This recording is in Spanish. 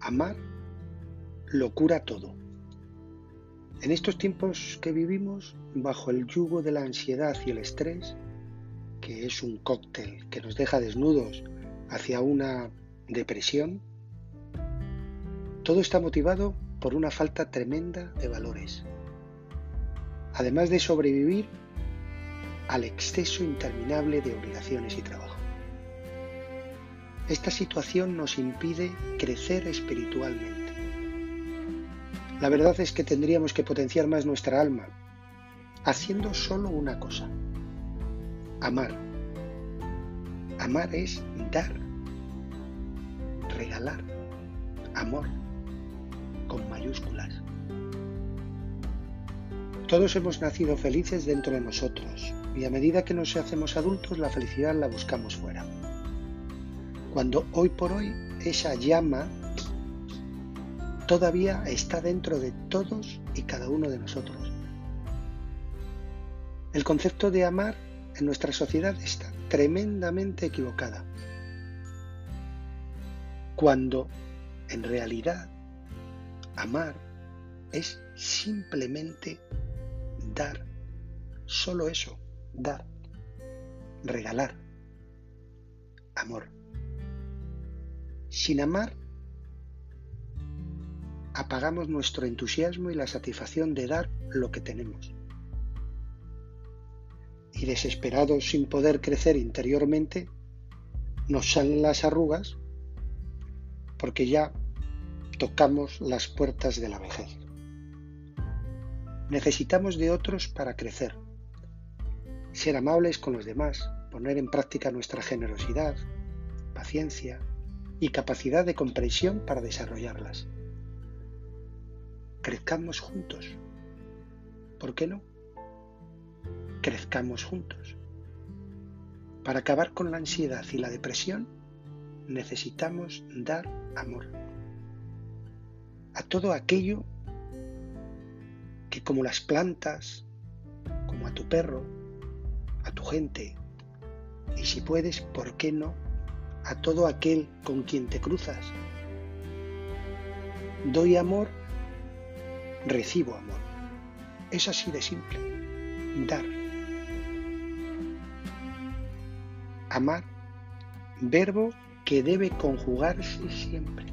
Amar lo cura todo. En estos tiempos que vivimos, bajo el yugo de la ansiedad y el estrés, que es un cóctel que nos deja desnudos hacia una depresión, todo está motivado por una falta tremenda de valores. Además de sobrevivir al exceso interminable de obligaciones y trabajo. Esta situación nos impide crecer espiritualmente. La verdad es que tendríamos que potenciar más nuestra alma, haciendo solo una cosa, amar. Amar es dar, regalar, amor, con mayúsculas. Todos hemos nacido felices dentro de nosotros y a medida que nos hacemos adultos la felicidad la buscamos fuera cuando hoy por hoy esa llama todavía está dentro de todos y cada uno de nosotros. El concepto de amar en nuestra sociedad está tremendamente equivocada, cuando en realidad amar es simplemente dar, solo eso, dar, regalar, amor. Sin amar, apagamos nuestro entusiasmo y la satisfacción de dar lo que tenemos. Y desesperados sin poder crecer interiormente, nos salen las arrugas porque ya tocamos las puertas de la vejez. Necesitamos de otros para crecer, ser amables con los demás, poner en práctica nuestra generosidad, paciencia, y capacidad de comprensión para desarrollarlas. Crezcamos juntos. ¿Por qué no? Crezcamos juntos. Para acabar con la ansiedad y la depresión necesitamos dar amor a todo aquello que como las plantas, como a tu perro, a tu gente, y si puedes, ¿por qué no a todo aquel con quien te cruzas. Doy amor, recibo amor. Es así de simple. Dar. Amar, verbo que debe conjugarse siempre.